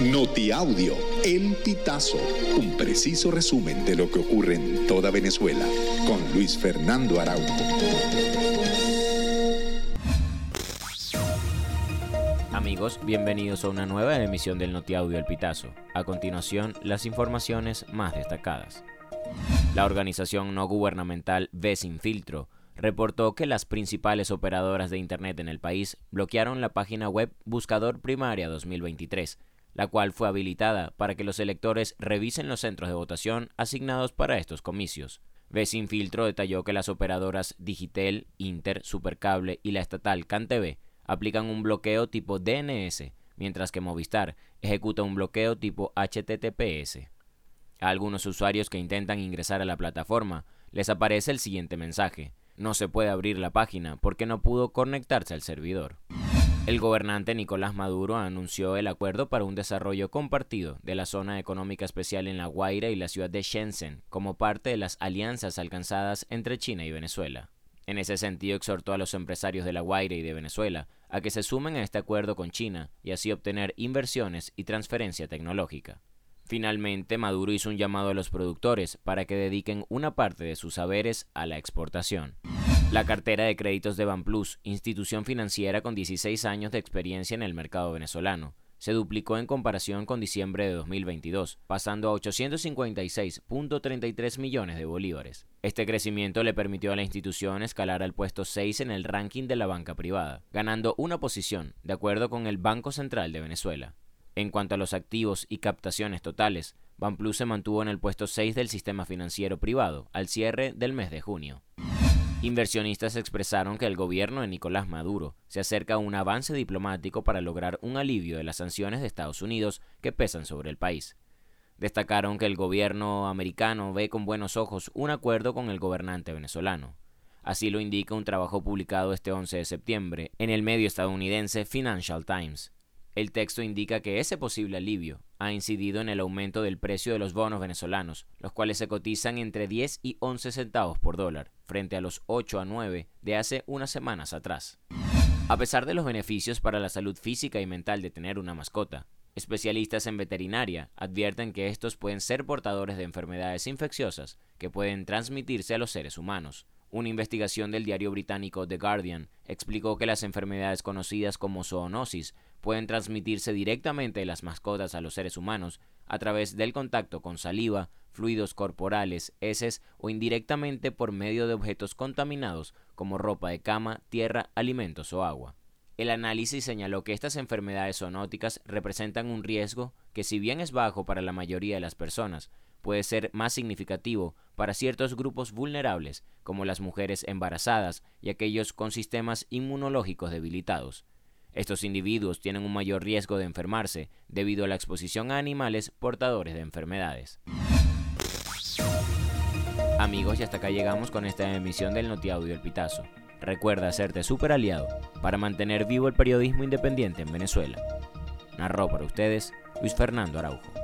Notiaudio, El Pitazo, un preciso resumen de lo que ocurre en toda Venezuela, con Luis Fernando Araújo. Amigos, bienvenidos a una nueva emisión del Notiaudio El Pitazo. A continuación, las informaciones más destacadas. La organización no gubernamental Ve Sin Filtro reportó que las principales operadoras de Internet en el país bloquearon la página web Buscador Primaria 2023 la cual fue habilitada para que los electores revisen los centros de votación asignados para estos comicios. B detalló que las operadoras Digitel, Inter, Supercable y la estatal CanTV aplican un bloqueo tipo DNS, mientras que Movistar ejecuta un bloqueo tipo HTTPS. A algunos usuarios que intentan ingresar a la plataforma les aparece el siguiente mensaje. No se puede abrir la página porque no pudo conectarse al servidor. El gobernante Nicolás Maduro anunció el acuerdo para un desarrollo compartido de la zona económica especial en La Guaira y la ciudad de Shenzhen como parte de las alianzas alcanzadas entre China y Venezuela. En ese sentido exhortó a los empresarios de La Guaira y de Venezuela a que se sumen a este acuerdo con China y así obtener inversiones y transferencia tecnológica. Finalmente, Maduro hizo un llamado a los productores para que dediquen una parte de sus saberes a la exportación. La cartera de créditos de Banplus, institución financiera con 16 años de experiencia en el mercado venezolano, se duplicó en comparación con diciembre de 2022, pasando a 856.33 millones de bolívares. Este crecimiento le permitió a la institución escalar al puesto 6 en el ranking de la banca privada, ganando una posición, de acuerdo con el Banco Central de Venezuela. En cuanto a los activos y captaciones totales, Banplus se mantuvo en el puesto 6 del sistema financiero privado al cierre del mes de junio. Inversionistas expresaron que el gobierno de Nicolás Maduro se acerca a un avance diplomático para lograr un alivio de las sanciones de Estados Unidos que pesan sobre el país. Destacaron que el gobierno americano ve con buenos ojos un acuerdo con el gobernante venezolano. Así lo indica un trabajo publicado este 11 de septiembre en el medio estadounidense Financial Times. El texto indica que ese posible alivio ha incidido en el aumento del precio de los bonos venezolanos, los cuales se cotizan entre 10 y 11 centavos por dólar, frente a los 8 a 9 de hace unas semanas atrás. A pesar de los beneficios para la salud física y mental de tener una mascota, especialistas en veterinaria advierten que estos pueden ser portadores de enfermedades infecciosas que pueden transmitirse a los seres humanos. Una investigación del diario británico The Guardian explicó que las enfermedades conocidas como zoonosis pueden transmitirse directamente de las mascotas a los seres humanos a través del contacto con saliva, fluidos corporales, heces o indirectamente por medio de objetos contaminados como ropa de cama, tierra, alimentos o agua. El análisis señaló que estas enfermedades zoonóticas representan un riesgo que si bien es bajo para la mayoría de las personas, puede ser más significativo para ciertos grupos vulnerables como las mujeres embarazadas y aquellos con sistemas inmunológicos debilitados. Estos individuos tienen un mayor riesgo de enfermarse debido a la exposición a animales portadores de enfermedades. Amigos, y hasta acá llegamos con esta emisión del Notiaudio El Pitazo. Recuerda hacerte super aliado para mantener vivo el periodismo independiente en Venezuela. Narró para ustedes Luis Fernando Araujo.